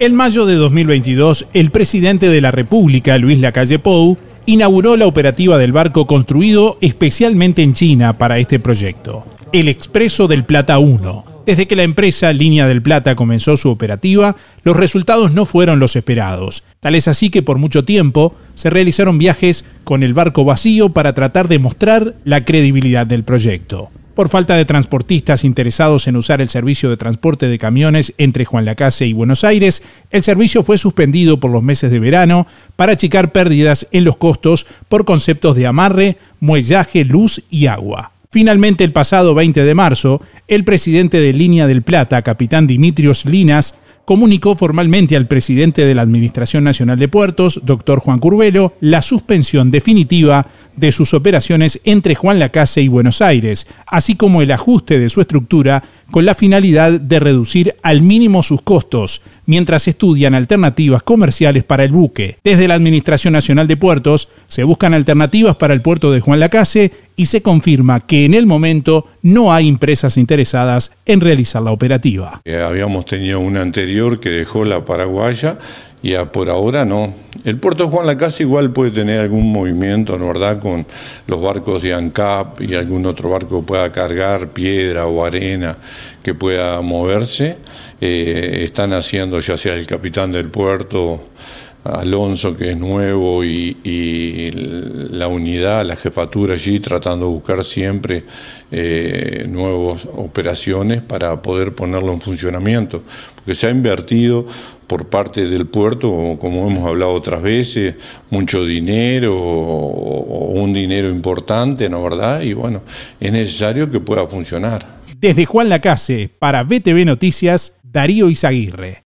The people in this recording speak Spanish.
En mayo de 2022, el presidente de la República, Luis Lacalle Pou, inauguró la operativa del barco construido especialmente en China para este proyecto, el Expreso del Plata 1. Desde que la empresa Línea del Plata comenzó su operativa, los resultados no fueron los esperados. Tal es así que por mucho tiempo se realizaron viajes con el barco vacío para tratar de mostrar la credibilidad del proyecto. Por falta de transportistas interesados en usar el servicio de transporte de camiones entre Juan Lacase y Buenos Aires, el servicio fue suspendido por los meses de verano para achicar pérdidas en los costos por conceptos de amarre, muellaje, luz y agua. Finalmente, el pasado 20 de marzo, el presidente de Línea del Plata, capitán Dimitrios Linas, comunicó formalmente al presidente de la Administración Nacional de Puertos, doctor Juan Curvelo, la suspensión definitiva de sus operaciones entre Juan Lacase y Buenos Aires, así como el ajuste de su estructura con la finalidad de reducir al mínimo sus costos, mientras estudian alternativas comerciales para el buque. Desde la Administración Nacional de Puertos se buscan alternativas para el puerto de Juan Lacase y se confirma que en el momento no hay empresas interesadas en realizar la operativa. Eh, habíamos tenido una anterior que dejó la paraguaya y por ahora no. El puerto Juan Lacase igual puede tener algún movimiento, ¿no verdad?, con los barcos de ANCAP y algún otro barco que pueda cargar piedra o arena que pueda moverse. Eh, están haciendo ya sea el capitán del puerto, Alonso, que es nuevo, y, la unidad, la jefatura allí, tratando de buscar siempre eh, nuevas operaciones para poder ponerlo en funcionamiento. Porque se ha invertido por parte del puerto, como hemos hablado otras veces, mucho dinero o un dinero importante, ¿no verdad? Y bueno, es necesario que pueda funcionar. Desde Juan Lacase, para BTV Noticias, Darío Izaguirre.